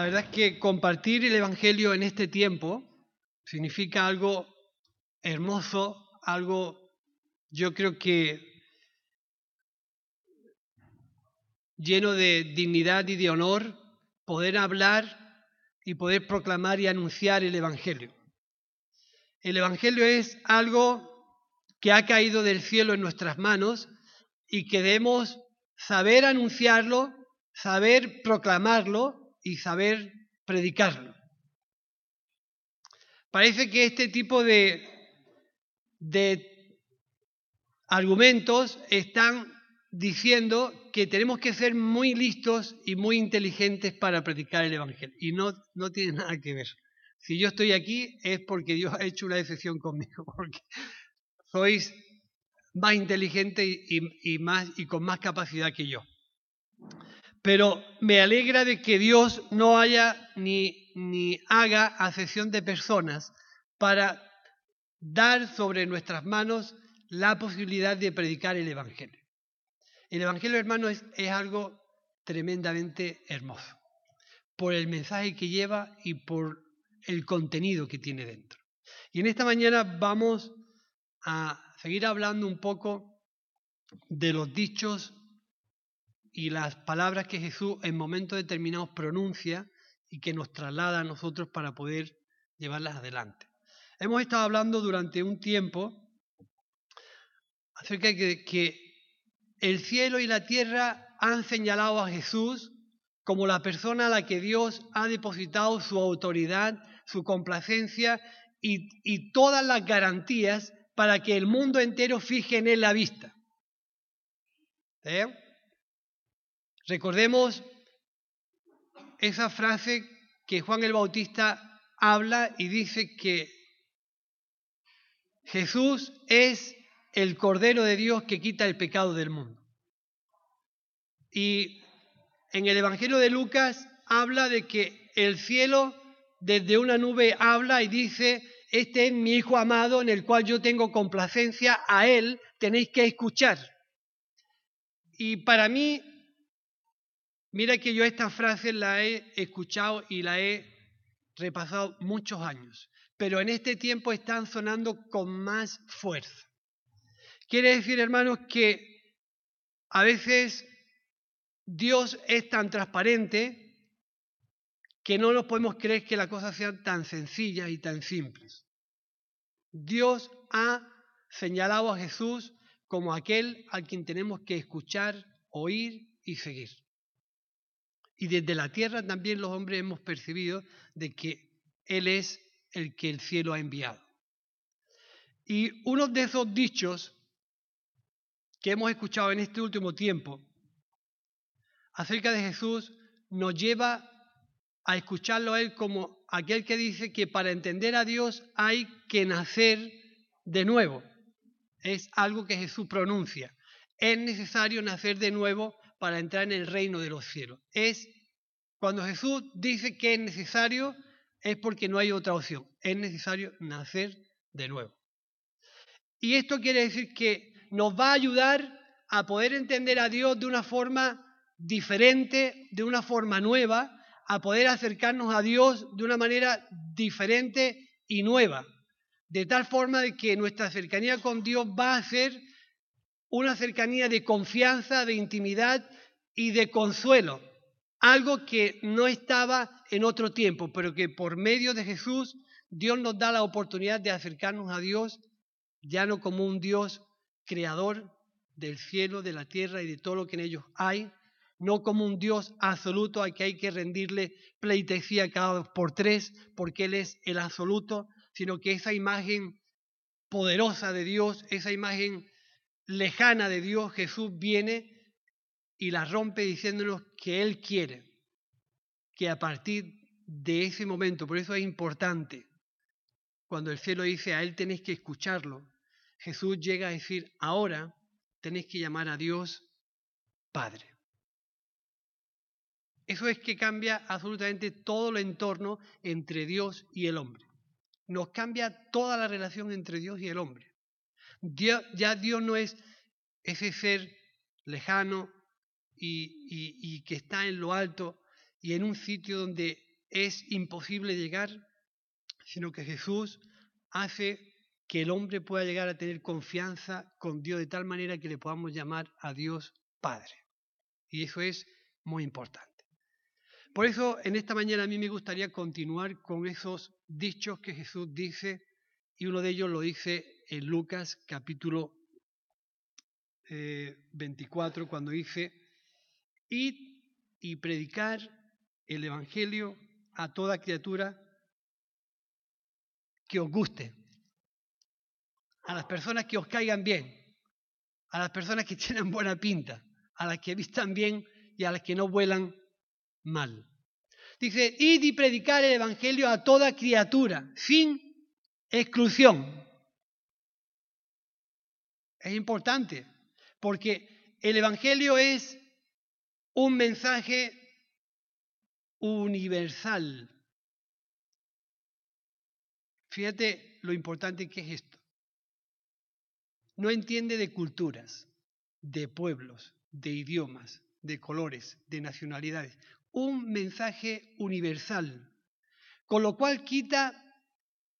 La verdad es que compartir el Evangelio en este tiempo significa algo hermoso, algo yo creo que lleno de dignidad y de honor, poder hablar y poder proclamar y anunciar el Evangelio. El Evangelio es algo que ha caído del cielo en nuestras manos y que debemos saber anunciarlo, saber proclamarlo y saber predicarlo. Parece que este tipo de, de argumentos están diciendo que tenemos que ser muy listos y muy inteligentes para predicar el Evangelio. Y no, no tiene nada que ver. Si yo estoy aquí es porque Dios ha hecho una excepción conmigo, porque sois más inteligentes y, y, más, y con más capacidad que yo. Pero me alegra de que Dios no haya ni, ni haga acepción de personas para dar sobre nuestras manos la posibilidad de predicar el Evangelio. El Evangelio, hermano, es, es algo tremendamente hermoso, por el mensaje que lleva y por el contenido que tiene dentro. Y en esta mañana vamos a seguir hablando un poco de los dichos y las palabras que Jesús en momentos determinados pronuncia y que nos traslada a nosotros para poder llevarlas adelante. Hemos estado hablando durante un tiempo acerca de que, el cielo y la tierra han señalado a Jesús como la persona a la que Dios ha depositado su autoridad, su complacencia y, y todas las garantías para que el mundo entero fije en él la vista. ¿Eh? Recordemos esa frase que Juan el Bautista habla y dice que Jesús es el Cordero de Dios que quita el pecado del mundo. Y en el Evangelio de Lucas habla de que el cielo desde una nube habla y dice, este es mi Hijo amado en el cual yo tengo complacencia, a Él tenéis que escuchar. Y para mí Mira que yo esta frase la he escuchado y la he repasado muchos años, pero en este tiempo están sonando con más fuerza. Quiere decir, hermanos, que a veces Dios es tan transparente que no nos podemos creer que las cosas sean tan sencillas y tan simples. Dios ha señalado a Jesús como aquel al quien tenemos que escuchar, oír y seguir. Y desde la tierra también los hombres hemos percibido de que Él es el que el cielo ha enviado. Y uno de esos dichos que hemos escuchado en este último tiempo acerca de Jesús nos lleva a escucharlo a Él como aquel que dice que para entender a Dios hay que nacer de nuevo. Es algo que Jesús pronuncia. Es necesario nacer de nuevo para entrar en el reino de los cielos. Es cuando Jesús dice que es necesario, es porque no hay otra opción. Es necesario nacer de nuevo. Y esto quiere decir que nos va a ayudar a poder entender a Dios de una forma diferente, de una forma nueva, a poder acercarnos a Dios de una manera diferente y nueva. De tal forma de que nuestra cercanía con Dios va a ser una cercanía de confianza, de intimidad y de consuelo. Algo que no estaba en otro tiempo, pero que por medio de Jesús Dios nos da la oportunidad de acercarnos a Dios ya no como un Dios creador del cielo, de la tierra y de todo lo que en ellos hay, no como un Dios absoluto al que hay que rendirle pleitesía cada dos por tres, porque Él es el absoluto, sino que esa imagen poderosa de Dios, esa imagen lejana de Dios, Jesús viene y la rompe diciéndonos que Él quiere que a partir de ese momento, por eso es importante, cuando el cielo dice a Él tenéis que escucharlo, Jesús llega a decir, ahora tenéis que llamar a Dios Padre. Eso es que cambia absolutamente todo el entorno entre Dios y el hombre. Nos cambia toda la relación entre Dios y el hombre. Ya Dios no es ese ser lejano, y, que está en lo alto y en un sitio donde es imposible llegar, sino que Jesús hace que el hombre pueda llegar a tener confianza con Dios de tal manera que le podamos llamar a Dios Padre. Y eso es muy importante. Por eso en esta mañana a mí me gustaría continuar con esos dichos que Jesús dice, y uno de ellos lo dice en Lucas capítulo 24, eh, cuando dice, id y predicar el Evangelio a toda criatura que os guste, a las personas que os caigan bien, a las personas que tienen buena pinta, a las que vistan bien y a las que no vuelan mal. Dice, id y predicar el Evangelio a toda criatura, sin exclusión. Es importante, porque el Evangelio es un mensaje universal. Fíjate lo importante que es esto. No entiende de culturas, de pueblos, de idiomas, de colores, de nacionalidades. Un mensaje universal, con lo cual quita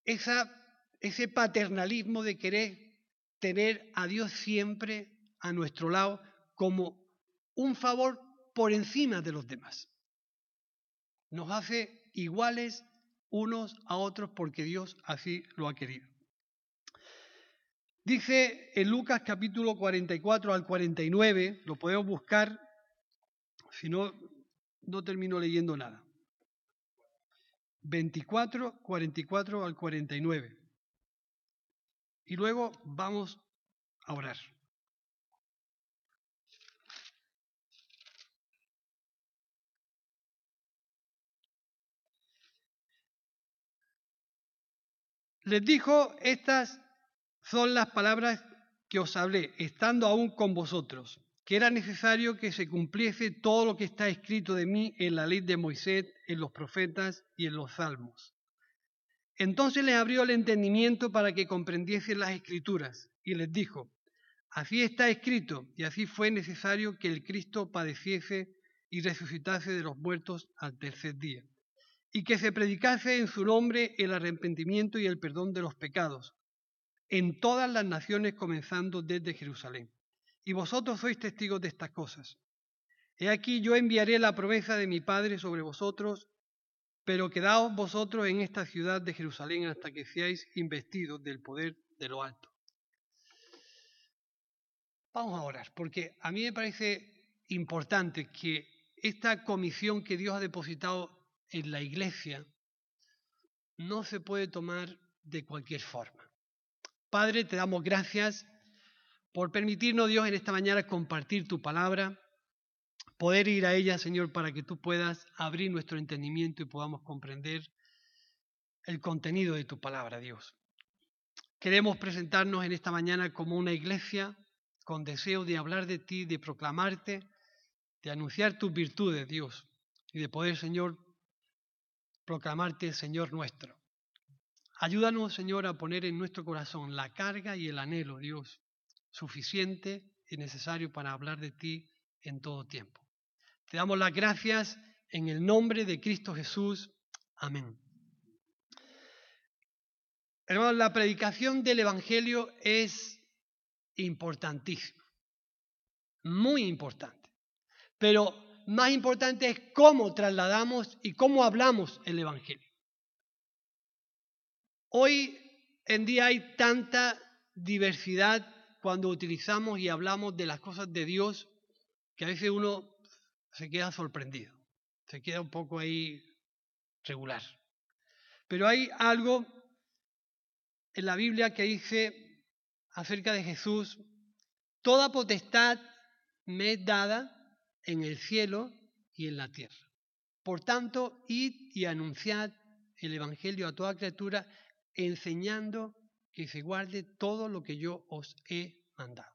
ese paternalismo de querer tener a Dios siempre a nuestro lado como un favor por encima de los demás. Nos hace iguales unos a otros porque Dios así lo ha querido. Dice en Lucas capítulo 44 al 49, lo podemos buscar, si no, no termino leyendo nada. 24, 44 al 49. Y luego vamos a orar. Les dijo, estas son las palabras que os hablé, estando aún con vosotros, que era necesario que se cumpliese todo lo que está escrito de mí en la ley de Moisés, en los profetas y en los salmos. Entonces les abrió el entendimiento para que comprendiesen las escrituras y les dijo, así está escrito y así fue necesario que el Cristo padeciese y resucitase de los muertos al tercer día y que se predicase en su nombre el arrepentimiento y el perdón de los pecados en todas las naciones comenzando desde Jerusalén. Y vosotros sois testigos de estas cosas. He aquí yo enviaré la promesa de mi Padre sobre vosotros, pero quedaos vosotros en esta ciudad de Jerusalén hasta que seáis investidos del poder de lo alto. Vamos a orar, porque a mí me parece importante que esta comisión que Dios ha depositado en la iglesia no se puede tomar de cualquier forma. Padre, te damos gracias por permitirnos, Dios, en esta mañana compartir tu palabra, poder ir a ella, Señor, para que tú puedas abrir nuestro entendimiento y podamos comprender el contenido de tu palabra, Dios. Queremos presentarnos en esta mañana como una iglesia con deseo de hablar de ti, de proclamarte, de anunciar tus virtudes, Dios, y de poder, Señor, proclamarte Señor nuestro. Ayúdanos, Señor, a poner en nuestro corazón la carga y el anhelo, Dios, suficiente y necesario para hablar de ti en todo tiempo. Te damos las gracias en el nombre de Cristo Jesús. Amén. Hermanos, la predicación del Evangelio es importantísima, muy importante. Pero más importante es cómo trasladamos y cómo hablamos el Evangelio. Hoy en día hay tanta diversidad cuando utilizamos y hablamos de las cosas de Dios que a veces uno se queda sorprendido, se queda un poco ahí regular. Pero hay algo en la Biblia que dice acerca de Jesús, toda potestad me es dada en el cielo y en la tierra. Por tanto, id y anunciad el Evangelio a toda criatura, enseñando que se guarde todo lo que yo os he mandado.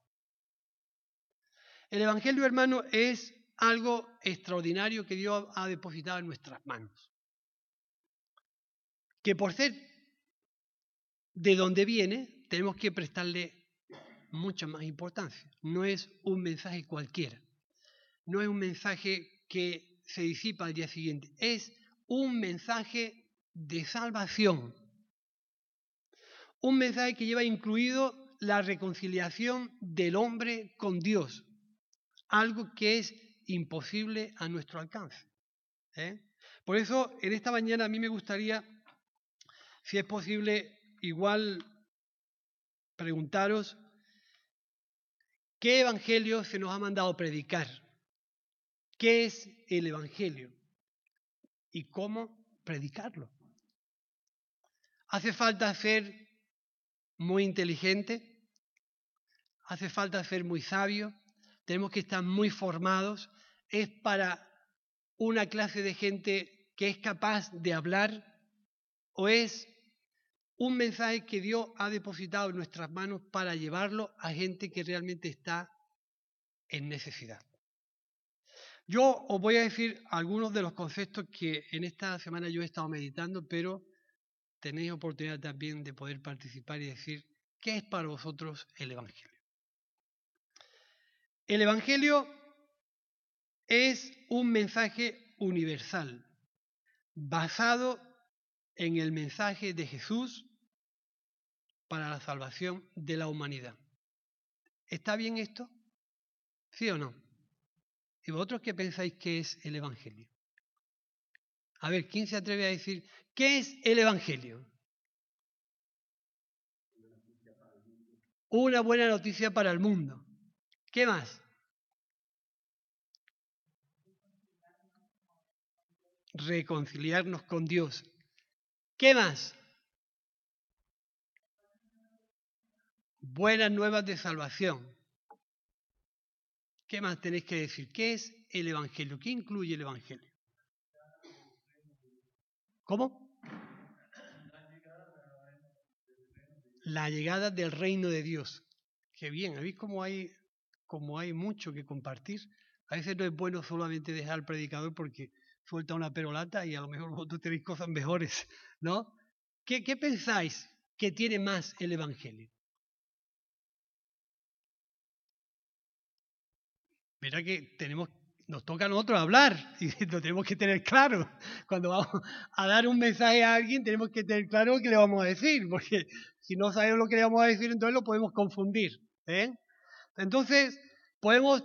El Evangelio, hermano, es algo extraordinario que Dios ha depositado en nuestras manos. Que por ser de donde viene, tenemos que prestarle mucha más importancia. No es un mensaje cualquiera no es un mensaje que se disipa al día siguiente, es un mensaje de salvación. Un mensaje que lleva incluido la reconciliación del hombre con Dios, algo que es imposible a nuestro alcance. ¿eh? Por eso, en esta mañana a mí me gustaría, si es posible, igual preguntaros qué evangelio se nos ha mandado predicar, qué es el evangelio y cómo predicarlo. Hace falta ser muy inteligente, hace falta ser muy sabio, tenemos que estar muy formados, es para una clase de gente que es capaz de hablar o es un mensaje que Dios ha depositado en nuestras manos para llevarlo a gente que realmente está en necesidad. Yo os voy a decir algunos de los conceptos que en esta semana yo he estado meditando, pero tenéis oportunidad también de poder participar y decir qué es para vosotros el Evangelio. El Evangelio es un mensaje universal, basado en el mensaje de Jesús para la salvación de la humanidad. ¿Está bien esto? ¿Sí o no? ¿Y vosotros qué pensáis que es el Evangelio? A ver, ¿quién se atreve a decir qué es el Evangelio? Una buena noticia para el mundo. ¿Qué más? Reconciliarnos con Dios. ¿Qué más? Buenas nuevas de salvación. ¿Qué más tenéis que decir? ¿Qué es el Evangelio? ¿Qué incluye el Evangelio? ¿Cómo? La llegada del reino de Dios. Qué bien, ¿veis cómo hay, cómo hay mucho que compartir? A veces no es bueno solamente dejar al predicador porque suelta una perolata y a lo mejor vosotros tenéis cosas mejores, ¿no? ¿Qué, qué pensáis que tiene más el Evangelio? Mira que tenemos, nos toca a nosotros hablar y lo tenemos que tener claro. Cuando vamos a dar un mensaje a alguien tenemos que tener claro qué le vamos a decir, porque si no sabemos lo que le vamos a decir, entonces lo podemos confundir. ¿eh? Entonces, podemos,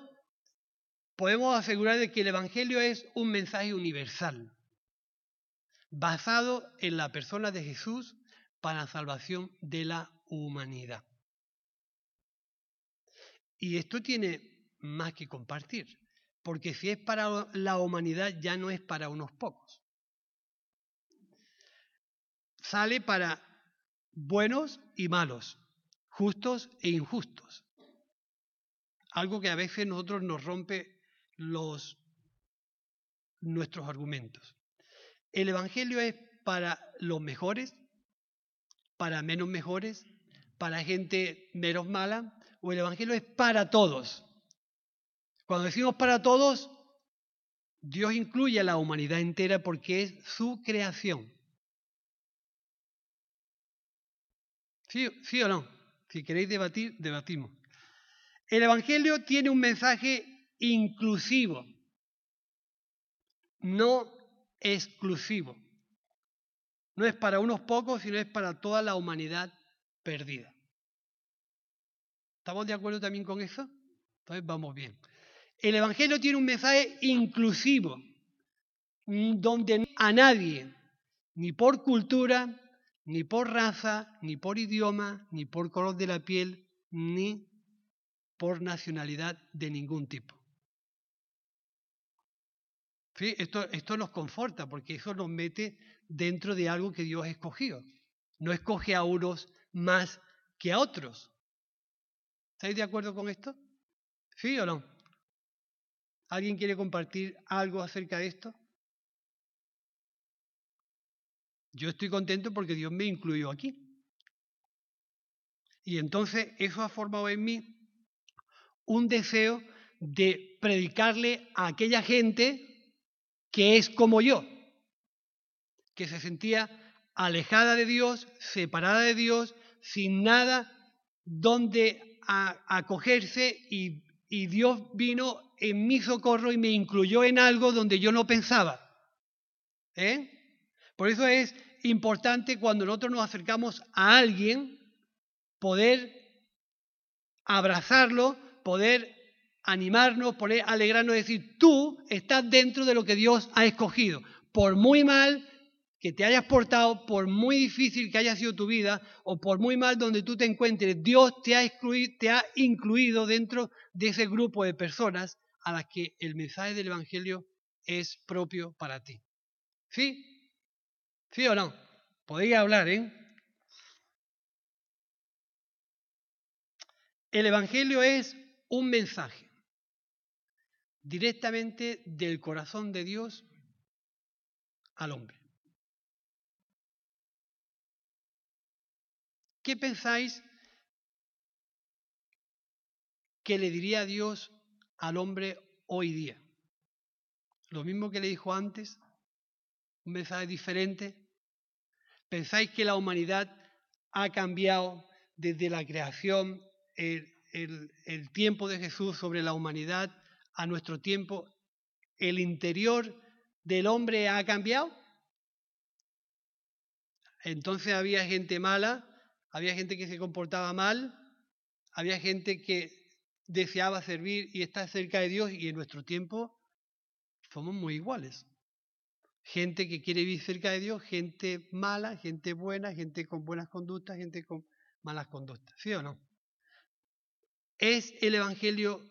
podemos asegurar de que el Evangelio es un mensaje universal, basado en la persona de Jesús para la salvación de la humanidad. Y esto tiene más que compartir, porque si es para la humanidad ya no es para unos pocos. Sale para buenos y malos, justos e injustos. Algo que a veces nosotros nos rompe los nuestros argumentos. El evangelio es para los mejores, para menos mejores, para gente menos mala, o el evangelio es para todos. Cuando decimos para todos, Dios incluye a la humanidad entera porque es su creación. ¿Sí, ¿Sí, o no? Si queréis debatir, debatimos. El Evangelio tiene un mensaje inclusivo, no exclusivo. No es para unos pocos, sino es para toda la humanidad perdida. ¿Estamos de acuerdo también con eso? Entonces vamos bien. El Evangelio tiene un mensaje inclusivo, donde a nadie, ni por cultura, ni por raza, ni por idioma, ni por color de la piel, ni por nacionalidad de ningún tipo. Esto, esto nos conforta porque eso nos mete dentro de algo que Dios ha escogido. No escoge a unos más que a otros. ¿Estáis de acuerdo con esto? ¿Sí o no? ¿Alguien quiere compartir algo acerca de esto? Yo estoy contento porque Dios me incluyó aquí. Y entonces eso ha formado en mí un deseo de predicarle a aquella gente que es como yo, que se sentía alejada de Dios, separada de Dios, sin nada donde acogerse y, Dios vino en mi socorro y me incluyó en algo donde yo no pensaba. ¿Eh? Por eso es importante cuando nosotros nos acercamos a alguien, poder abrazarlo, poder animarnos, poder alegrarnos, decir, tú estás dentro de lo que Dios ha escogido. Por muy mal que te hayas portado, por muy difícil que haya sido tu vida, o por muy mal donde tú te encuentres, Dios te ha, te ha incluido dentro de ese grupo de personas a las que el mensaje del Evangelio es propio para ti. ¿Sí? ¿Sí o no? Podéis hablar, ¿eh? El Evangelio es un mensaje directamente del corazón de Dios al hombre. ¿Qué pensáis que le diría Dios al hombre hoy día? ¿Lo mismo que le dijo antes? ¿Un mensaje diferente? ¿Pensáis que la humanidad ha cambiado desde la creación, el, tiempo de Jesús sobre la humanidad a nuestro tiempo? ¿El interior del hombre ha cambiado? Entonces había gente mala había gente que se comportaba mal, había gente que deseaba servir y estar cerca de Dios y en nuestro tiempo somos muy iguales. Gente que quiere vivir cerca de Dios, gente mala, gente buena, gente con buenas conductas, gente con malas conductas. ¿Sí o no? ¿Es el Evangelio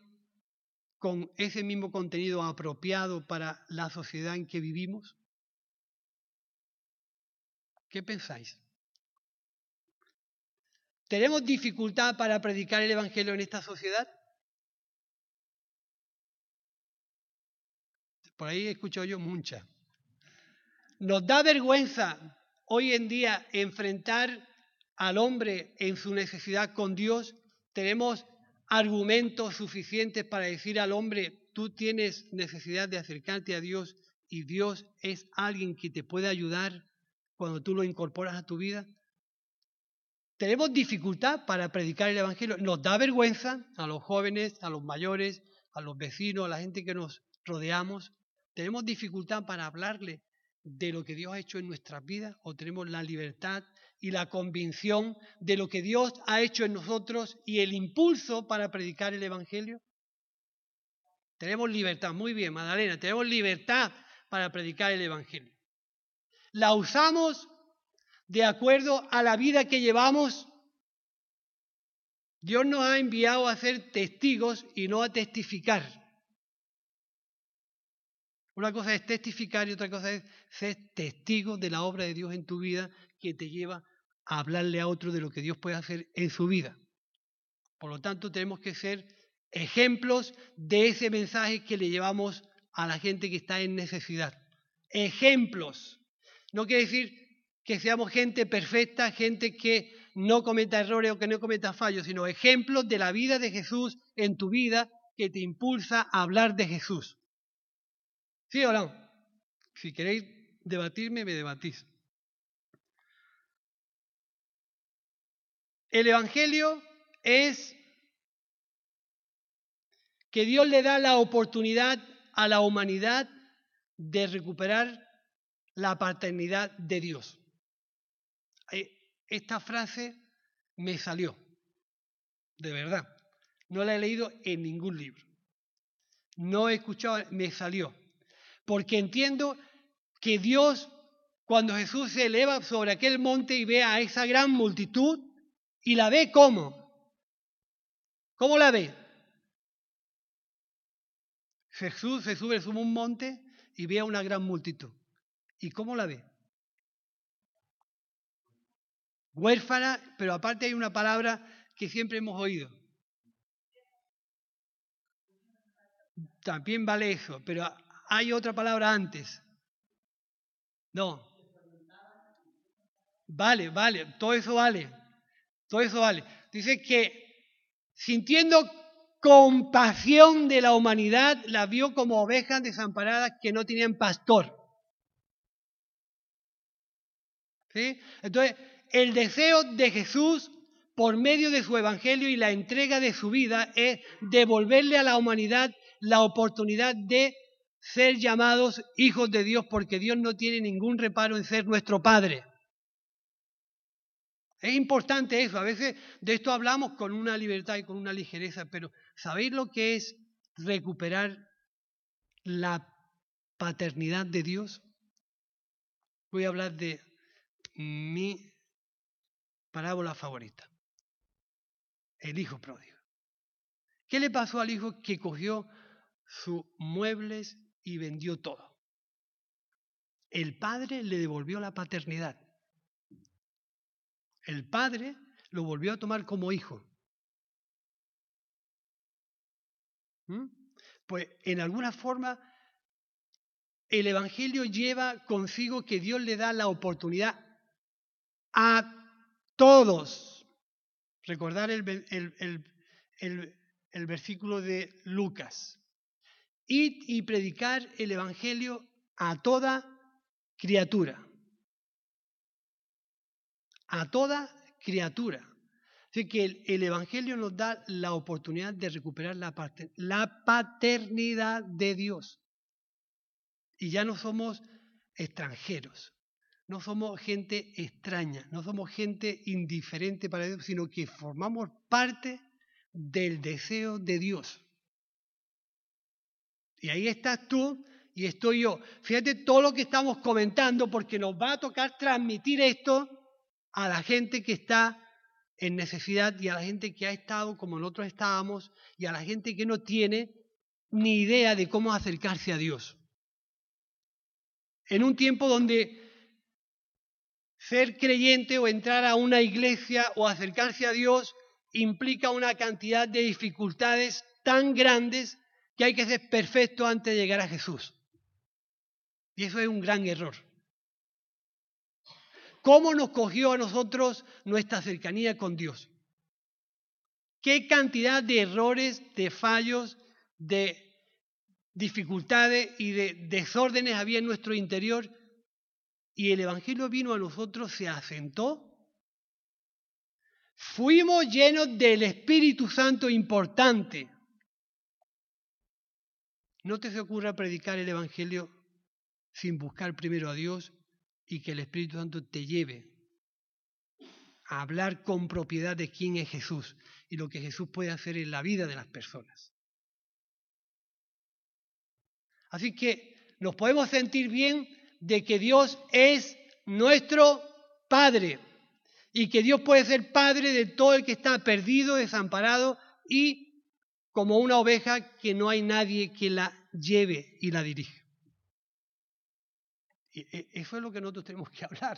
con ese mismo contenido apropiado para la sociedad en que vivimos? ¿Qué pensáis? ¿Tenemos dificultad para predicar el Evangelio en esta sociedad? Por ahí he escuchado yo mucha. Nos da vergüenza hoy en día enfrentar al hombre en su necesidad con Dios. Tenemos argumentos suficientes para decir al hombre, tú tienes necesidad de acercarte a Dios y Dios es alguien que te puede ayudar cuando tú lo incorporas a tu vida. Tenemos dificultad para predicar el Evangelio. Nos da vergüenza a los jóvenes, a los mayores, a los vecinos, a la gente que nos rodeamos. Tenemos dificultad para hablarle de lo que Dios ha hecho en nuestras vidas o tenemos la libertad y la convicción de lo que Dios ha hecho en nosotros y el impulso para predicar el Evangelio. Tenemos libertad, muy bien, Magdalena, tenemos libertad para predicar el Evangelio. La usamos de acuerdo a la vida que llevamos. Dios nos ha enviado a ser testigos y no a testificar. Una cosa es testificar y otra cosa es ser testigo de la obra de Dios en tu vida que te lleva a hablarle a otro de lo que Dios puede hacer en su vida. Por lo tanto, tenemos que ser ejemplos de ese mensaje que le llevamos a la gente que está en necesidad. Ejemplos. No quiere decir que seamos gente perfecta, gente que no cometa errores o que no cometa fallos, sino ejemplos de la vida de Jesús en tu vida que te impulsa a hablar de Jesús. ¿Sí no? Si queréis debatirme, me debatís. El Evangelio es que Dios le da la oportunidad a la humanidad de recuperar la paternidad de Dios. Eh, esta frase me salió, de verdad. No la he leído en ningún libro. No he escuchado, me salió. Porque entiendo que Dios, cuando Jesús se eleva sobre aquel monte y ve a esa gran multitud, y la ve cómo. ¿Cómo la ve? Jesús se sube sobre un monte y ve a una gran multitud. ¿Y cómo la ve? Huérfana, pero aparte hay una palabra que siempre hemos oído. También vale eso, pero hay otra palabra antes. No. Vale, vale, todo eso vale. Todo eso vale. Dice que sintiendo compasión de la humanidad, la vio como ovejas desamparadas que no tenían pastor. ¿Sí? Entonces, el deseo de Jesús por medio de su evangelio y la entrega de su vida es devolverle a la humanidad la oportunidad de ser llamados hijos de Dios porque Dios no tiene ningún reparo en ser nuestro Padre. Es importante eso. A veces de esto hablamos con una libertad y con una ligereza, pero ¿sabéis lo que es recuperar la paternidad de Dios? Voy a hablar de mi parábola favorita. El hijo pródigo. ¿Qué le pasó al hijo que cogió sus muebles y vendió todo? El padre le devolvió la paternidad. El padre lo volvió a tomar como hijo. ¿Mm? Pues en alguna forma el Evangelio lleva consigo que Dios le da la oportunidad a todos. Recordar el, el versículo de Lucas. Y predicar el Evangelio a toda criatura a toda criatura. Así que el, Evangelio nos da la oportunidad de recuperar la, la paternidad de Dios. Y ya no somos extranjeros, no somos gente extraña, no somos gente indiferente para Dios, sino que formamos parte del deseo de Dios. Y ahí estás tú y estoy yo. Fíjate todo lo que estamos comentando porque nos va a tocar transmitir esto a la gente que está en necesidad y a la gente que ha estado como nosotros estábamos y a la gente que no tiene ni idea de cómo acercarse a Dios. En un tiempo donde ser creyente o entrar a una iglesia o acercarse a Dios implica una cantidad de dificultades tan grandes que hay que ser perfecto antes de llegar a Jesús. Y eso es un gran error cómo nos cogió a nosotros nuestra cercanía con Dios. Qué cantidad de errores, de fallos, de dificultades y de desórdenes había en nuestro interior. Y el Evangelio vino a nosotros, se asentó. Fuimos llenos del Espíritu Santo importante. No te se ocurra predicar el Evangelio sin buscar primero a Dios y que el Espíritu Santo te lleve a hablar con propiedad de quién es Jesús y lo que Jesús puede hacer en la vida de las personas. Así que nos podemos sentir bien de que Dios es nuestro Padre y que Dios puede ser Padre de todo el que está perdido, desamparado y como una oveja que no hay nadie que la lleve y la dirija. Eso es lo que nosotros tenemos que hablar.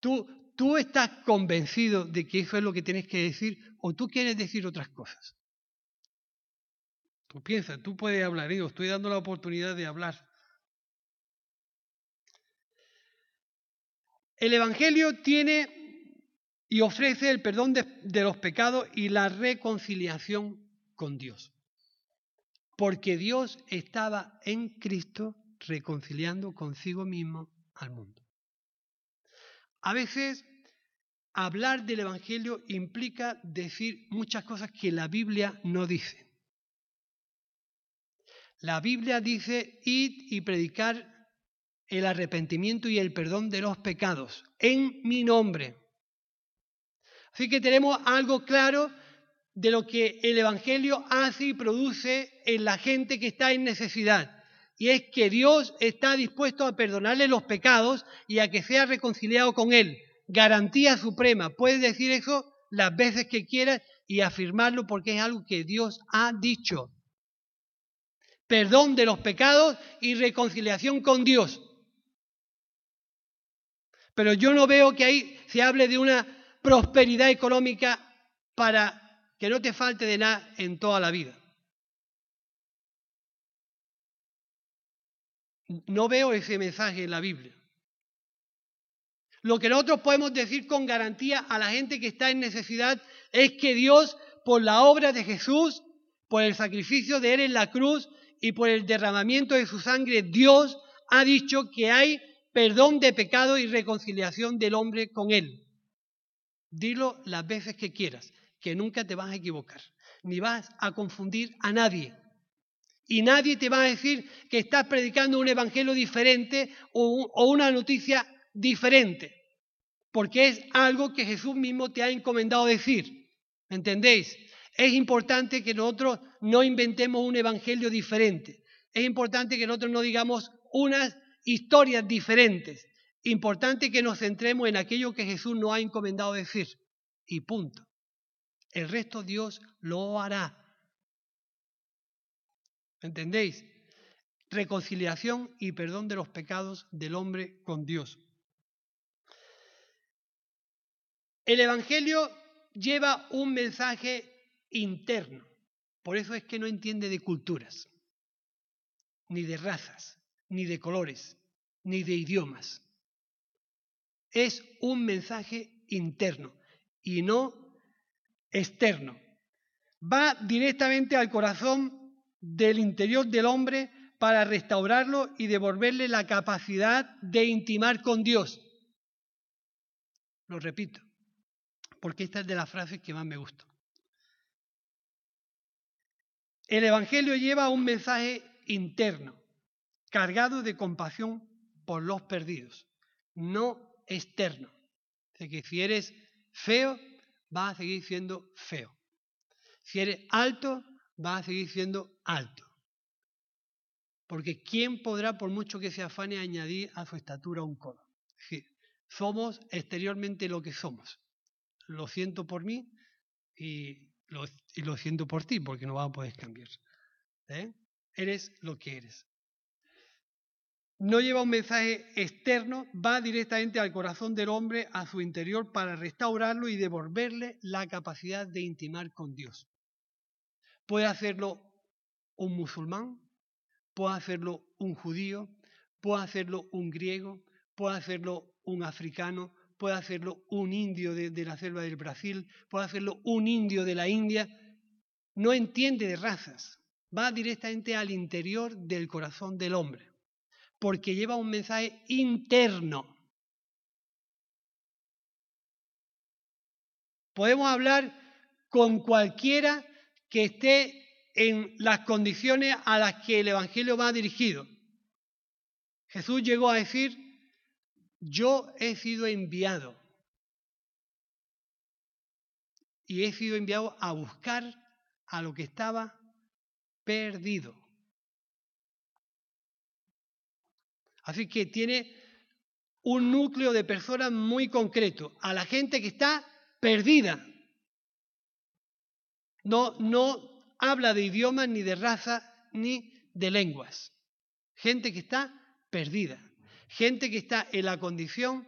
¿Tú, ¿Tú estás convencido de que eso es lo que tienes que decir o tú quieres decir otras cosas? Tú piensas, tú puedes hablar, yo estoy dando la oportunidad de hablar. El Evangelio tiene y ofrece el perdón de, de, los pecados y la reconciliación con Dios. Porque Dios estaba en Cristo reconciliando consigo mismo al mundo. A veces hablar del Evangelio implica decir muchas cosas que la Biblia no dice. La Biblia dice id y predicar el arrepentimiento y el perdón de los pecados en mi nombre. Así que tenemos algo claro de lo que el Evangelio hace y produce en la gente que está en necesidad y es que Dios está dispuesto a perdonarle los pecados y a que sea reconciliado con Él. Garantía suprema. Puedes decir eso las veces que quieras y afirmarlo porque es algo que Dios ha dicho. Perdón de los pecados y reconciliación con Dios. Pero yo no veo que ahí se hable de una prosperidad económica para que no te falte de nada en toda la vida. No veo ese mensaje en la Biblia. Lo que nosotros podemos decir con garantía a la gente que está en necesidad es que Dios, por la obra de Jesús, por el sacrificio de Él en la cruz y por el derramamiento de su sangre, Dios ha dicho que hay perdón de pecado y reconciliación del hombre con Él. Dilo las veces que quieras, que nunca te vas a equivocar, ni vas a confundir a nadie Y nadie te va a decir que estás predicando un evangelio diferente o, una noticia diferente, porque es algo que Jesús mismo te ha encomendado decir. ¿Entendéis? Es importante que nosotros no inventemos un evangelio diferente. Es importante que nosotros no digamos unas historias diferentes. Importante que nos centremos en aquello que Jesús nos ha encomendado decir. Y punto. El resto Dios lo hará. ¿Entendéis? Reconciliación y perdón de los pecados del hombre con Dios. El Evangelio lleva un mensaje interno. Por eso es que no entiende de culturas, ni de razas, ni de colores, ni de idiomas. Es un mensaje interno y no externo. Va directamente al corazón del interior del hombre para restaurarlo y devolverle la capacidad de intimar con Dios. Lo repito, porque esta es de las frases que más me gusta. El Evangelio lleva un mensaje interno, cargado de compasión por los perdidos, no externo. Que si eres feo, vas a seguir siendo feo. Si eres alto, vas a seguir siendo alto. Porque ¿quién podrá, por mucho que se afane, añadir a su estatura un codo? somos exteriormente lo que somos. Lo siento por mí y lo, siento por ti, porque no vas a poder cambiar. ¿eh? Eres lo que eres. No lleva un mensaje externo, va directamente al corazón del hombre, a su interior, para restaurarlo y devolverle la capacidad de intimar con Dios. Puede hacerlo un musulmán, puede hacerlo un judío, puede hacerlo un griego, puede hacerlo un africano, puede hacerlo un indio de, la selva del Brasil, puede hacerlo un indio de la India. No entiende de razas, va directamente al interior del corazón del hombre, porque lleva un mensaje interno. Podemos hablar con cualquiera que esté en las condiciones a las que el Evangelio va dirigido. Jesús llegó a decir, yo he sido enviado y he sido enviado a buscar a lo que estaba perdido. Así que tiene un núcleo de personas muy concreto, a la gente que está perdida, no, no habla de idiomas, ni de raza, ni de lenguas. Gente que está perdida. Gente que está en la condición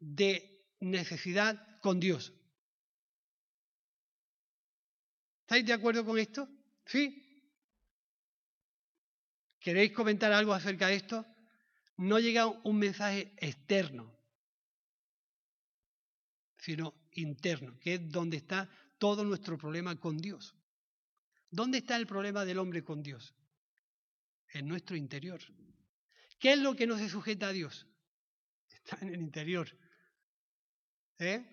de necesidad con Dios. ¿Estáis de acuerdo con esto? ¿Sí? ¿Queréis comentar algo acerca de esto? No llega un mensaje externo, sino interno, que es donde está todo nuestro problema con Dios. ¿Dónde está el problema del hombre con Dios? En nuestro interior. ¿Qué es lo que no se sujeta a Dios? Está en el interior. ¿Eh?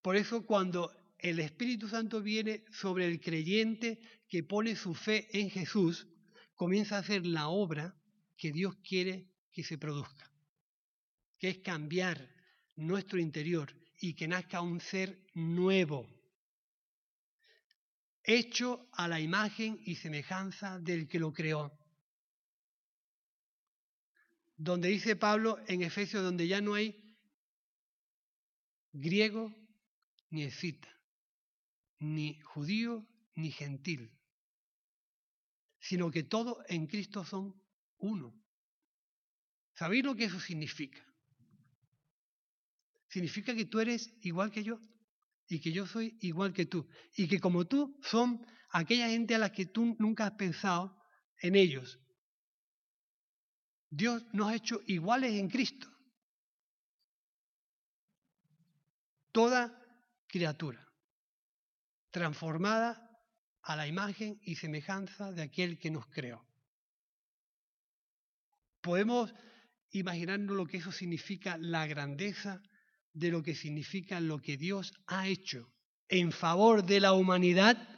Por eso cuando el Espíritu Santo viene sobre el creyente que pone su fe en Jesús, comienza a hacer la obra que Dios quiere que se produzca, que es cambiar nuestro interior y que nazca un ser nuevo hecho a la imagen y semejanza del que lo creó. Donde dice Pablo en Efesios, donde ya no hay griego ni escita, ni judío ni gentil, sino que todos en Cristo son uno. ¿Sabéis lo que eso significa? Significa que tú eres igual que yo y que yo soy igual que tú. Y que como tú son aquella gente a la que tú nunca has pensado en ellos. Dios nos ha hecho iguales en Cristo. Toda criatura transformada a la imagen y semejanza de aquel que nos creó. Podemos imaginarnos lo que eso significa, la grandeza de lo que significa lo que Dios ha hecho en favor de la humanidad,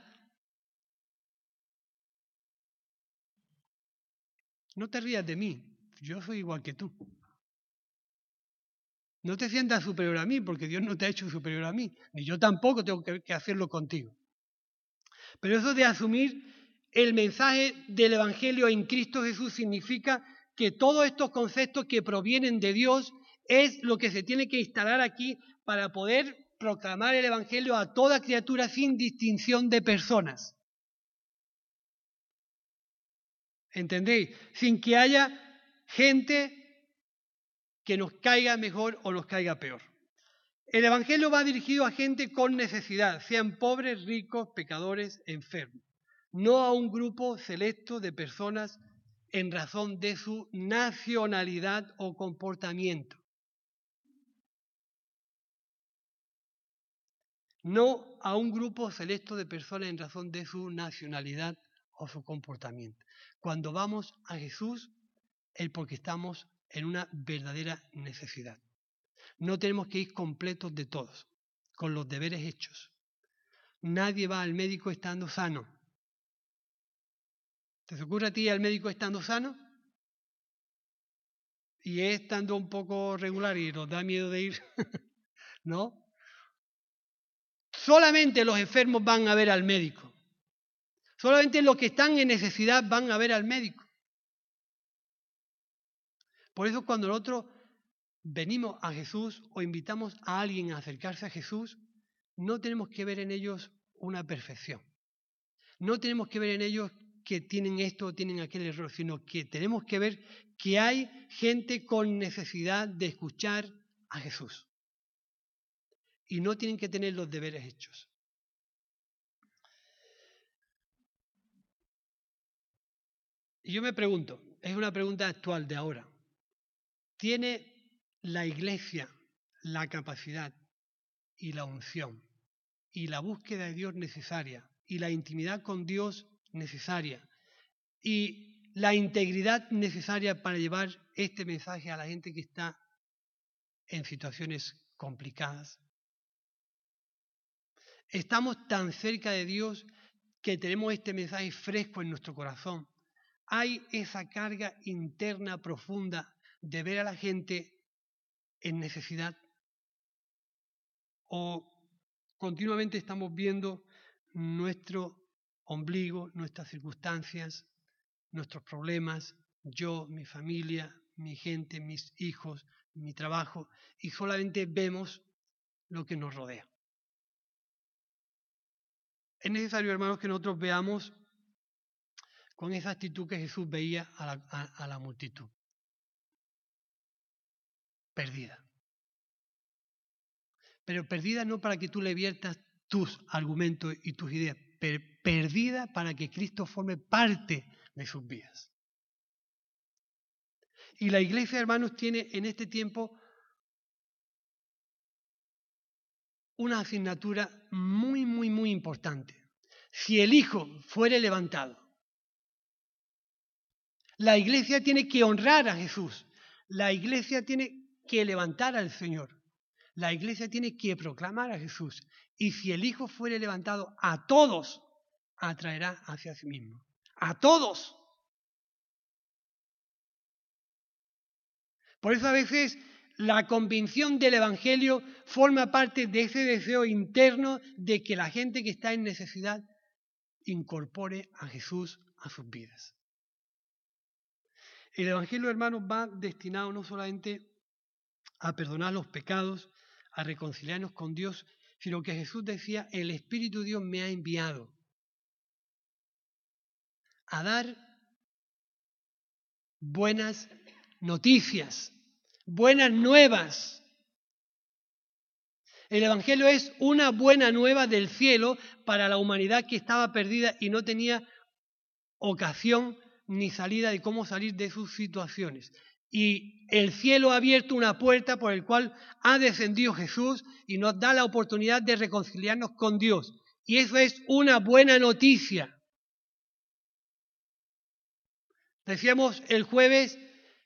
No te rías de mí, yo soy igual que tú. No te sientas superior a mí, porque Dios no te ha hecho superior a mí, ni yo tampoco tengo que, hacerlo contigo. Pero eso de asumir el mensaje del Evangelio en Cristo Jesús significa que todos estos conceptos que provienen de Dios es lo que se tiene que instalar aquí para poder proclamar el Evangelio a toda criatura sin distinción de personas. ¿Entendéis? Sin que haya gente que nos caiga mejor o nos caiga peor. El Evangelio va dirigido a gente con necesidad, sean pobres, ricos, pecadores, enfermos, no a un grupo selecto de personas en razón de su nacionalidad o comportamiento. No a un grupo selecto de personas en razón de su nacionalidad o su comportamiento. Cuando vamos a Jesús es porque estamos en una verdadera necesidad. No tenemos que ir completos de todos, con los deberes hechos. Nadie va al médico estando sano. ¿Te ocurre a ti al médico estando sano? Y es estando un poco regular y nos da miedo de ir. ¿No? Solamente los enfermos van a ver al médico. Solamente los que están en necesidad van a ver al médico. Por eso cuando nosotros venimos a Jesús o invitamos a alguien a acercarse a Jesús, no tenemos que ver en ellos una perfección. No tenemos que ver en ellos que tienen esto o tienen aquel error, sino que tenemos que ver que hay gente con necesidad de escuchar a Jesús. Y no tienen que tener los deberes hechos. Y yo me pregunto, es una pregunta actual de ahora. ¿Tiene la iglesia la capacidad y la unción y la búsqueda de Dios necesaria y la intimidad con Dios necesaria y la integridad necesaria para llevar este mensaje a la gente que está en situaciones complicadas? Estamos tan cerca de Dios que tenemos este mensaje fresco en nuestro corazón. Hay esa carga interna profunda de ver a la gente en necesidad o continuamente estamos viendo nuestro ombligo, nuestras circunstancias, nuestros problemas, yo, mi familia, mi gente, mis hijos, mi trabajo, y solamente vemos lo que nos rodea. Es necesario, hermanos, que nosotros veamos con esa actitud que Jesús veía a la, a la multitud perdida. Pero perdida no para que tú le viertas tus argumentos y tus ideas, perdida para que Cristo forme parte de sus vidas. Y la iglesia, hermanos, tiene en este tiempo una asignatura muy, muy, muy importante. Si el Hijo fuere levantado, la iglesia tiene que honrar a Jesús. La iglesia tiene que levantar al Señor. La iglesia tiene que proclamar a Jesús. Y si el Hijo fuere levantado, a todos atraerá hacia sí mismo. A todos. Por eso a veces la convicción del Evangelio forma parte de ese deseo interno de que la gente que está en necesidad incorpore a Jesús a sus vidas. El Evangelio, hermanos, va destinado no solamente a perdonar los pecados, a reconciliarnos con Dios, sino que Jesús decía, el Espíritu de Dios me ha enviado a dar buenas noticias, buenas nuevas. El Evangelio es una buena nueva del cielo para la humanidad que estaba perdida y no tenía ocasión ni salida de cómo salir de sus situaciones y el cielo ha abierto una puerta por el cual ha descendido Jesús y nos da la oportunidad de reconciliarnos con Dios. Y eso es una buena noticia. Decíamos el jueves,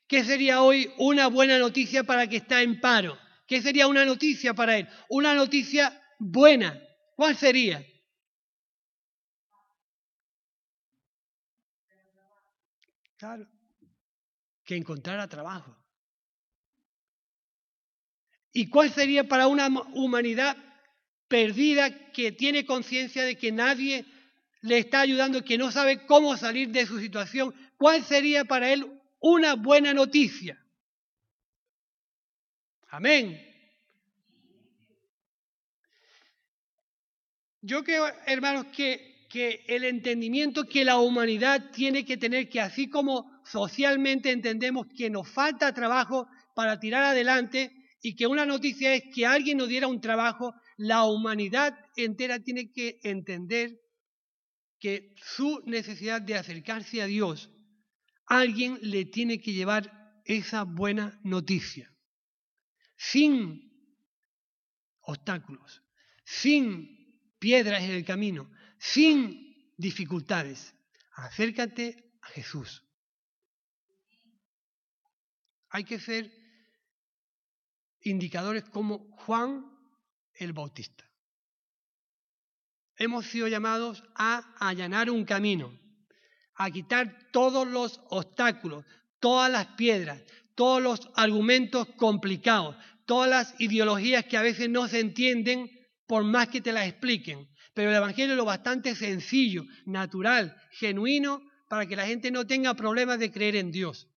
¿qué sería hoy una buena noticia para que está en paro? ¿Qué sería una noticia para él? Una noticia buena. ¿Cuál sería? Claro que encontrara trabajo. ¿Y cuál sería para una humanidad perdida que tiene conciencia de que nadie le está ayudando, que no sabe cómo salir de su situación? ¿Cuál sería para él una buena noticia? Amén. Yo creo, hermanos, que, que, el entendimiento que la humanidad tiene que tener, que así como socialmente entendemos que nos falta trabajo para tirar adelante y que una noticia es que alguien nos diera un trabajo, la humanidad entera tiene que entender que su necesidad de acercarse a Dios, alguien le tiene que llevar esa buena noticia, sin obstáculos, sin piedras en el camino, sin dificultades. Acércate a Jesús. Hay que ser indicadores como Juan el Bautista. Hemos sido llamados a allanar un camino, a quitar todos los obstáculos, todas las piedras, todos los argumentos complicados, todas las ideologías que a veces no se entienden por más que te las expliquen. Pero el Evangelio es lo bastante sencillo, natural, genuino, para que la gente no tenga problemas de creer en Dios.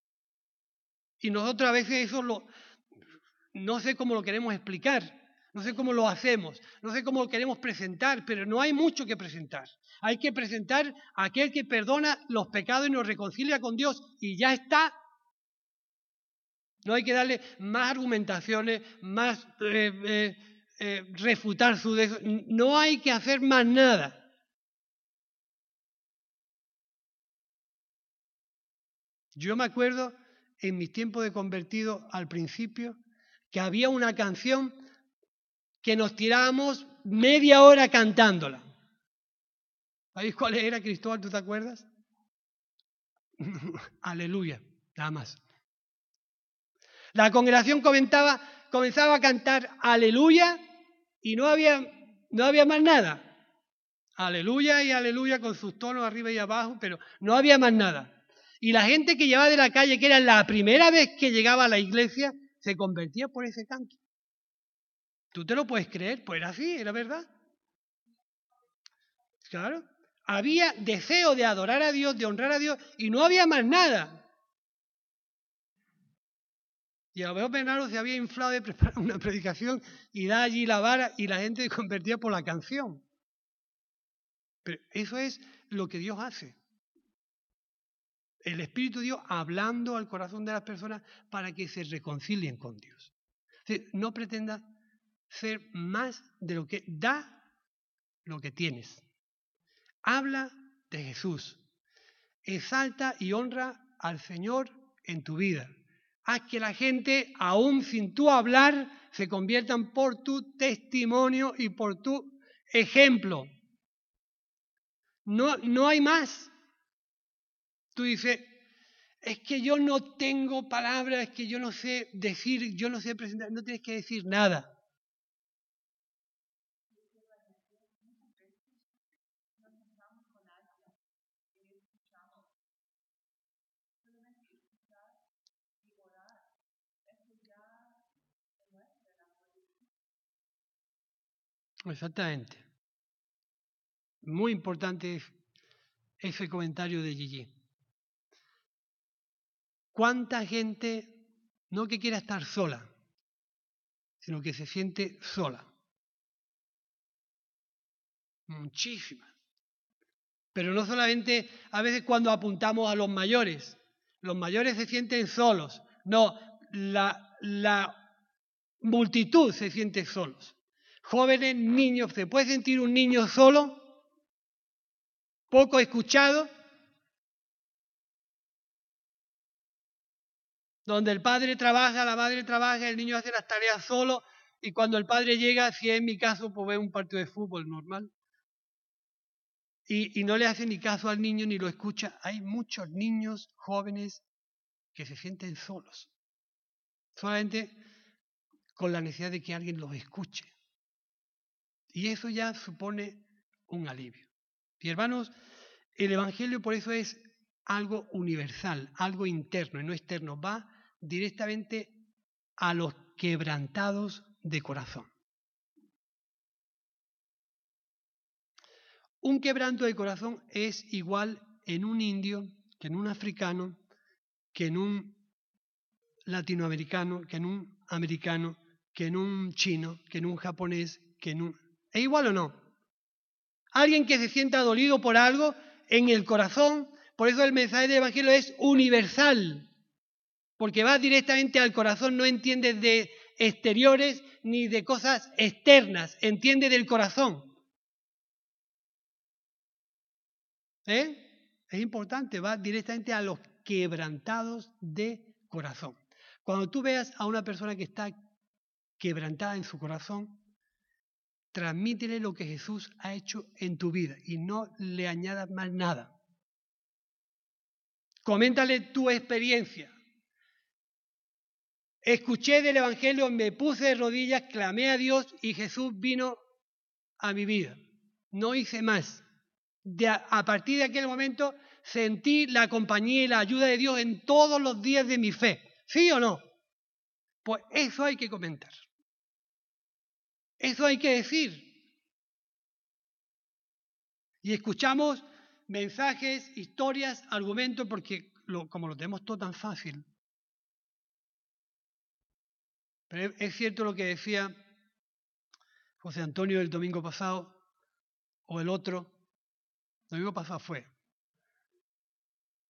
Y nosotros a veces eso lo, no sé cómo lo queremos explicar, no sé cómo lo hacemos, no sé cómo lo queremos presentar, pero no hay mucho que presentar. Hay que presentar a aquel que perdona los pecados y nos reconcilia con Dios y ya está. No hay que darle más argumentaciones, más eh, eh, eh, refutar su... No hay que hacer más nada. Yo me acuerdo en mis tiempos de convertido al principio que había una canción que nos tirábamos media hora cantándola. ¿Sabéis cuál era, Cristóbal? ¿Tú te acuerdas? Aleluya, nada más. La congregación comenzaba, comenzaba a cantar aleluya y no había, no había más nada. Aleluya y aleluya con sus tonos arriba y abajo, pero no había más nada. Y la gente que llevaba de la calle, que era la primera vez que llegaba a la iglesia, se convertía por ese canto. ¿Tú te lo puedes creer? Pues era así, era verdad. Claro. Había deseo de adorar a Dios, de honrar a Dios, y no había más nada. Y a lo se había inflado de preparar una predicación y da allí la vara y la gente se convertía por la canción. Pero eso es lo que Dios hace. El Espíritu de Dios hablando al corazón de las personas para que se reconcilien con Dios. no pretendas ser más de lo que da lo que tienes. Habla de Jesús. Exalta y honra al Señor en tu vida. Haz que la gente, aún sin tú hablar, se conviertan por tu testimonio y por tu ejemplo. No, no hay más. Tú dices, es que yo no tengo palabras, es que yo no sé decir, yo no sé presentar, no tienes que decir nada. Exactamente. Muy importante ese comentario de Gigi. ¿Cuánta gente no que quiera estar sola, sino que se siente sola? Muchísimas. Pero no solamente a veces cuando apuntamos a los mayores, los mayores se sienten solos, no, la, la multitud se siente solos jóvenes, niños, ¿se puede sentir un niño solo? ¿Poco escuchado? Donde el padre trabaja, la madre trabaja, el niño hace las tareas solo y cuando el padre llega, si es mi caso, pues ve un partido de fútbol normal. Y, y no le hace ni caso al niño ni lo escucha. Hay muchos niños jóvenes que se sienten solos, solamente con la necesidad de que alguien los escuche. Y eso ya supone un alivio. Y hermanos, el Evangelio por eso es algo universal, algo interno y no externo, va directamente a los quebrantados de corazón. Un quebranto de corazón es igual en un indio que en un africano, que en un latinoamericano, que en un americano, que en un chino, que en un japonés, que en un... ¿Es igual o no? Alguien que se sienta dolido por algo en el corazón, por eso el mensaje del Evangelio es universal, porque va directamente al corazón, no entiende de exteriores ni de cosas externas, entiende del corazón. ¿Eh? Es importante, va directamente a los quebrantados de corazón. Cuando tú veas a una persona que está quebrantada en su corazón, transmítele lo que Jesús ha hecho en tu vida y no le añadas más nada. Coméntale tu experiencia. Escuché del Evangelio, me puse de rodillas, clamé a Dios y Jesús vino a mi vida. No hice más. a, partir de aquel momento sentí la compañía y la ayuda de Dios en todos los días de mi fe. ¿Sí o no? Pues eso hay que comentar. Eso hay que decir. Y escuchamos mensajes, historias, argumentos, porque como lo tenemos todo tan fácil. Pero es cierto lo que decía José Antonio el domingo pasado, o el otro, el domingo pasado fue,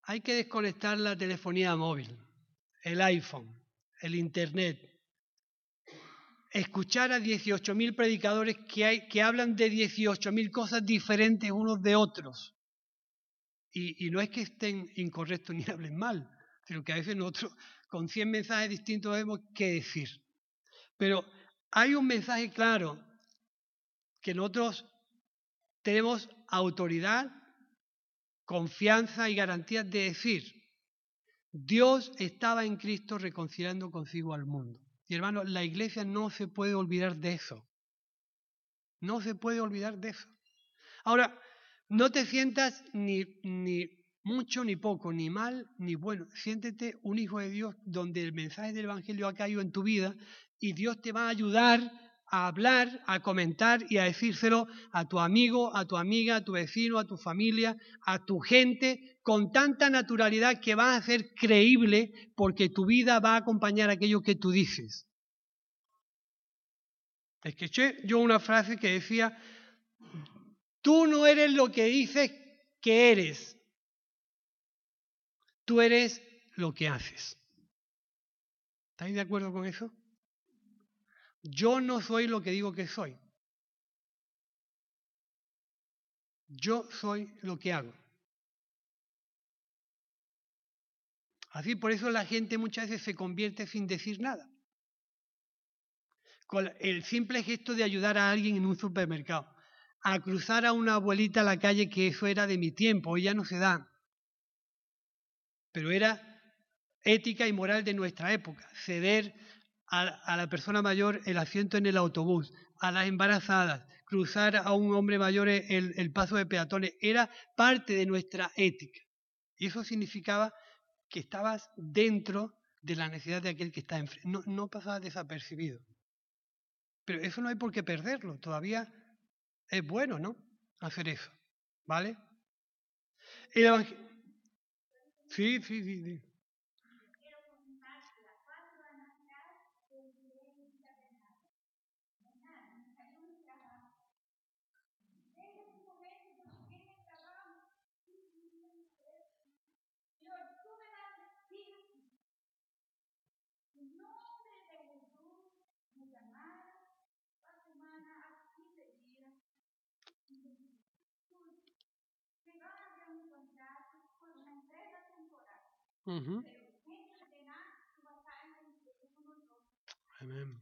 hay que desconectar la telefonía móvil, el iPhone, el Internet, escuchar a 18.000 predicadores que, hay, que hablan de 18.000 cosas diferentes unos de otros. Y, no es que estén incorrectos ni hablen mal, sino que a veces nosotros con 100 mensajes distintos vemos qué decir. Pero hay un mensaje claro que nosotros tenemos autoridad, confianza y garantías de decir, Dios estaba en Cristo reconciliando consigo al mundo. Y hermano, la iglesia no se puede olvidar de eso. No se puede olvidar de eso. Ahora, no te sientas ni, ni mucho ni poco, ni mal ni bueno. Siéntete un hijo de Dios donde el mensaje del Evangelio ha caído en tu vida y Dios te va a ayudar a hablar, a comentar y a decírselo a tu amigo, a tu amiga, a tu vecino, a tu familia, a tu gente, con tanta naturalidad que va a ser creíble porque tu vida va a acompañar aquello que tú dices. Escuché yo una frase que decía, tú no eres lo que dices que eres, tú eres lo que haces. ¿Estáis de acuerdo con eso? Yo no soy lo que digo que soy. Yo soy lo que hago. Así por eso la gente muchas veces se convierte sin decir nada. Con el simple gesto de ayudar a alguien en un supermercado, a cruzar a una abuelita a la calle, que eso era de mi tiempo, hoy ya no se da. Pero era ética y moral de nuestra época, ceder a, la persona mayor el asiento en el autobús, a las embarazadas, cruzar a un hombre mayor el, paso de peatones, era parte de nuestra ética. Y eso significaba que estabas dentro de la necesidad de aquel que está enfrente. No, no pasaba desapercibido. Pero eso no hay por qué perderlo. Todavía es bueno, ¿no? Hacer eso. ¿Vale? El Sí, sí, sí, sí. Uh-huh. Amén.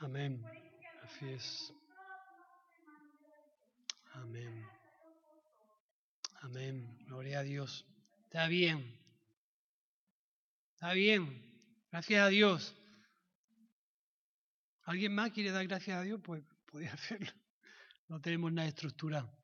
Amén. Así es. Amén. Amén. Gloria a Dios. Está bien. Está bien. Gracias a Dios. ¿Alguien más quiere dar gracias a Dios? Pues puede hacerlo. No tenemos nada estructurado.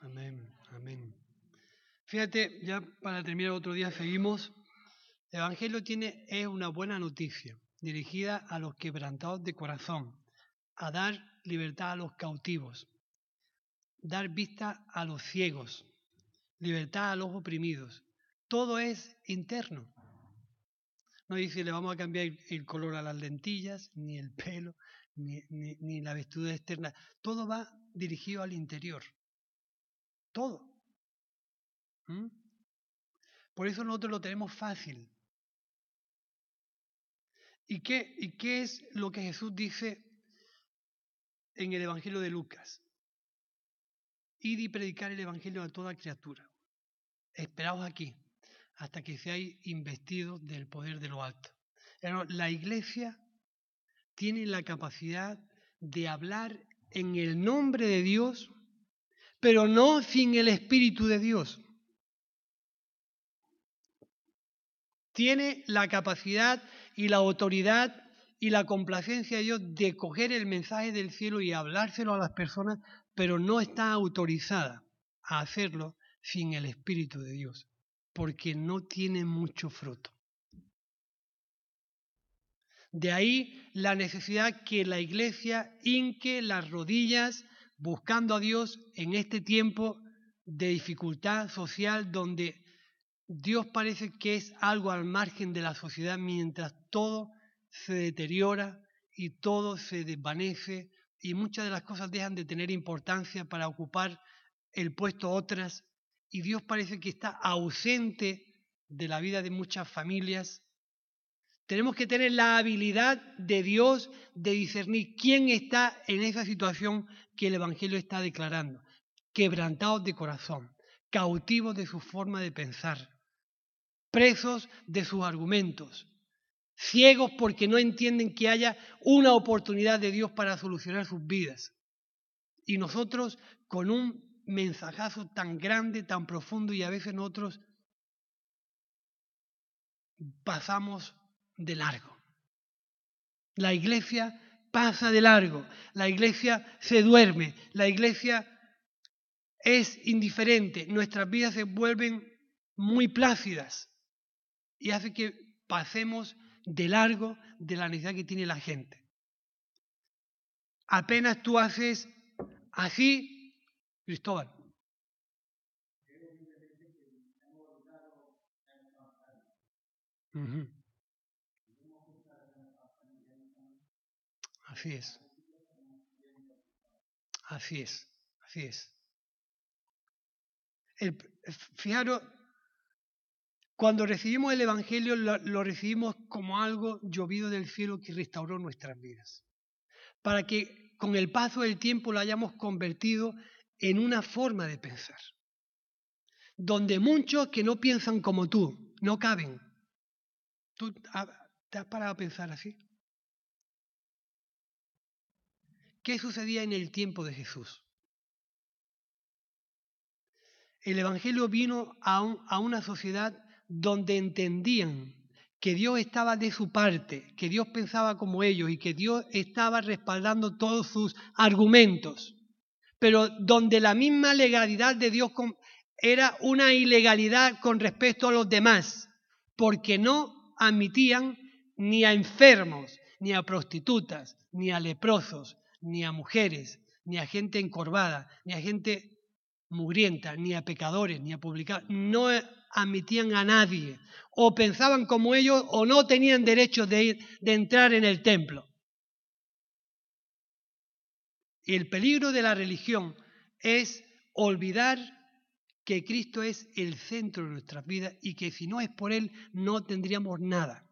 Amén, amén. Fíjate, ya para terminar otro día seguimos. El Evangelio tiene, es una buena noticia dirigida a los quebrantados de corazón, a dar libertad a los cautivos, dar vista a los ciegos, libertad a los oprimidos. Todo es interno. No dice le vamos a cambiar el- color a las lentillas, ni el pelo, ni, ni- ni la vestidura externa. Todo va dirigido al interior. Todo. ¿Mm? Por eso nosotros lo tenemos fácil. ¿Y qué, ¿Y qué es lo que Jesús dice en el Evangelio de Lucas? Id y predicar el Evangelio a toda criatura. Esperaos aquí hasta que seáis investidos del poder de lo alto. La iglesia tiene la capacidad de hablar en el nombre de Dios, pero no sin el Espíritu de Dios. Tiene la capacidad y la autoridad y la complacencia de Dios de coger el mensaje del cielo y hablárselo a las personas, pero no está autorizada a hacerlo sin el Espíritu de Dios, porque no tiene mucho fruto. De ahí la necesidad que la iglesia hinque las rodillas buscando a Dios en este tiempo de dificultad social donde Dios parece que es algo al margen de la sociedad mientras todo se deteriora y todo se desvanece y muchas de las cosas dejan de tener importancia para ocupar el puesto otras y Dios parece que está ausente de la vida de muchas familias. Tenemos que tener la habilidad de Dios de discernir quién está en esa situación que el Evangelio está declarando. Quebrantados de corazón, cautivos de su forma de pensar, presos de sus argumentos, ciegos porque no entienden que haya una oportunidad de Dios para solucionar sus vidas. Y nosotros con un mensajazo tan grande, tan profundo y a veces nosotros pasamos de largo. La iglesia pasa de largo, la iglesia se duerme, la iglesia es indiferente, nuestras vidas se vuelven muy plácidas y hace que pasemos de largo de la necesidad que tiene la gente. Apenas tú haces así, Cristóbal. Así es. Así es, así es. El- fijaros, cuando recibimos el Evangelio lo, lo recibimos como algo llovido del cielo que restauró nuestras vidas. Para que con el paso del tiempo lo hayamos convertido en una forma de pensar, donde muchos que no piensan como tú no caben. ¿Tú te has parado a pensar así? ¿Qué sucedía en el tiempo de Jesús? El Evangelio vino a, a una sociedad donde entendían que Dios estaba de su parte, que Dios pensaba como ellos y que Dios estaba respaldando todos sus argumentos, pero donde la misma legalidad de Dios era una ilegalidad con respecto a los demás, porque no admitían ni a enfermos, ni a prostitutas, ni a leprosos, ni a mujeres, ni a gente encorvada, ni a gente mugrienta, ni a pecadores, ni a publicados. No admitían a nadie, o pensaban como ellos, o no tenían derecho de, ir, de entrar en el templo. El peligro de la religión es olvidar que Cristo es el centro de nuestras vidas y que si no es por Él no tendríamos nada.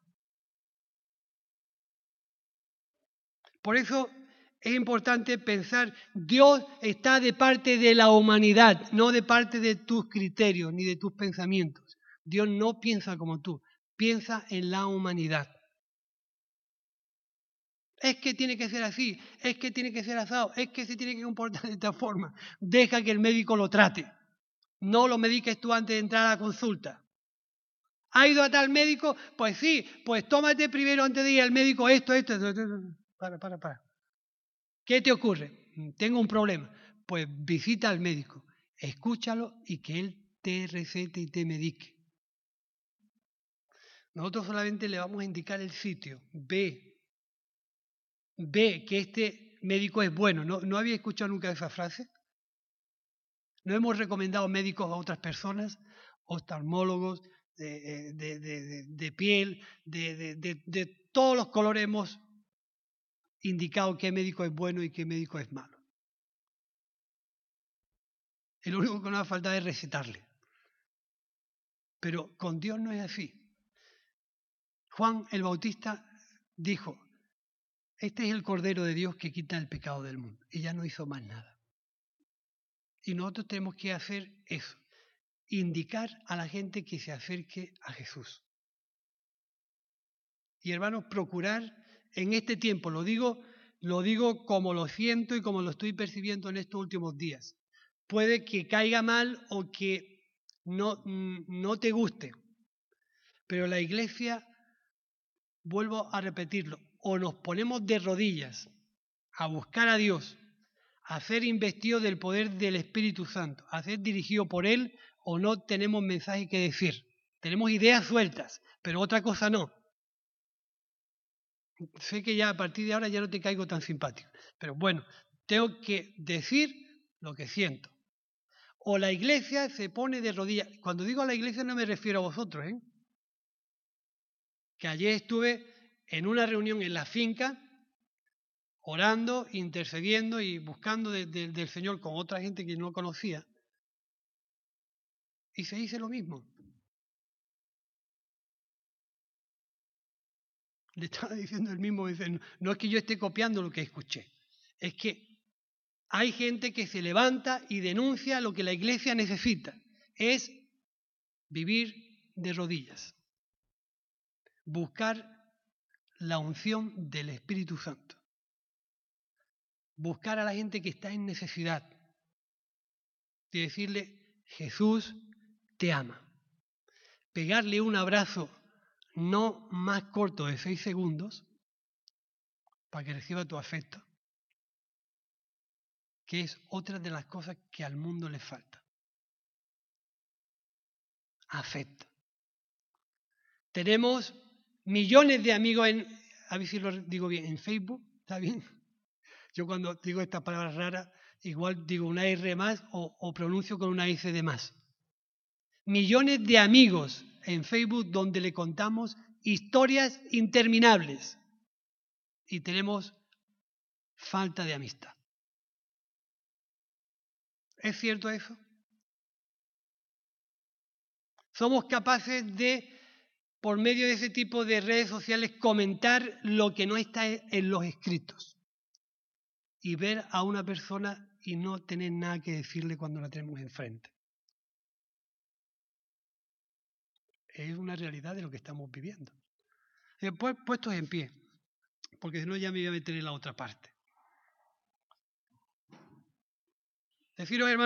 Por eso es importante pensar, Dios está de parte de la humanidad, no de parte de tus criterios ni de tus pensamientos. Dios no piensa como tú, piensa en la humanidad. Es que tiene que ser así, es que tiene que ser asado, es que se tiene que comportar de esta forma. Deja que el médico lo trate. No lo mediques tú antes de entrar a la consulta. ¿Ha ido a tal médico? Pues sí, pues tómate primero antes de ir al médico esto, esto, esto. esto. Para, para, para. ¿Qué te ocurre? Tengo un problema. Pues visita al médico, escúchalo y que él te recete y te medique. Nosotros solamente le vamos a indicar el sitio. Ve, ve que este médico es bueno. ¿No, ¿No había escuchado nunca esa frase? ¿No hemos recomendado médicos a otras personas? Oftalmólogos, de, de, de, de piel, de, todos los colores hemos indicado qué médico es bueno y qué médico es malo. El único que nos hace falta es recetarle. Pero con Dios no es así. Juan el Bautista dijo, este es el Cordero de Dios que quita el pecado del mundo. Y ya no hizo más nada. Y nosotros tenemos que hacer eso, indicar a la gente que se acerque a Jesús. Y hermanos, procurar en este tiempo, lo digo, lo digo como lo siento y como lo estoy percibiendo en estos últimos días. Puede que caiga mal o que no, no te guste, pero la iglesia, vuelvo a repetirlo, o nos ponemos de rodillas a buscar a Dios, a ser investido del poder del Espíritu Santo, a ser dirigido por Él, o no tenemos mensaje que decir. Tenemos ideas sueltas, pero otra cosa no sé que ya a partir de ahora ya no te caigo tan simpático, pero bueno, tengo que decir lo que siento. O la iglesia se pone de rodillas. Cuando digo a la iglesia no me refiero a vosotros, ¿eh? Que ayer estuve en una reunión en la finca, orando, intercediendo y buscando del Señor con otra gente que no conocía. Y se dice lo mismo. Le estaba diciendo el mismo, no es que yo esté copiando lo que escuché, es que hay gente que se levanta y denuncia lo que la iglesia necesita, es vivir de rodillas, buscar la unción del Espíritu Santo, buscar a la gente que está en necesidad y decirle, Jesús te ama, pegarle un abrazo no más corto de seis segundos para que reciba tu afecto, que es otra de las cosas que al mundo le falta. Afecto. Tenemos millones de amigos en, a ver si lo digo bien, en Facebook, ¿está bien? Yo cuando digo estas palabras raras, igual digo una R más o, o pronuncio con una S de más. Millones de amigos en Facebook donde le contamos historias interminables y tenemos falta de amistad. ¿Es cierto eso? Somos capaces de, por medio de ese tipo de redes sociales, comentar lo que no está en los escritos. y ver a una persona y no tener nada que decirle cuando la tenemos enfrente. Es una realidad de lo que estamos viviendo. Después puestos en pie, porque si no ya me voy a meter en la otra parte. Deciros, hermano,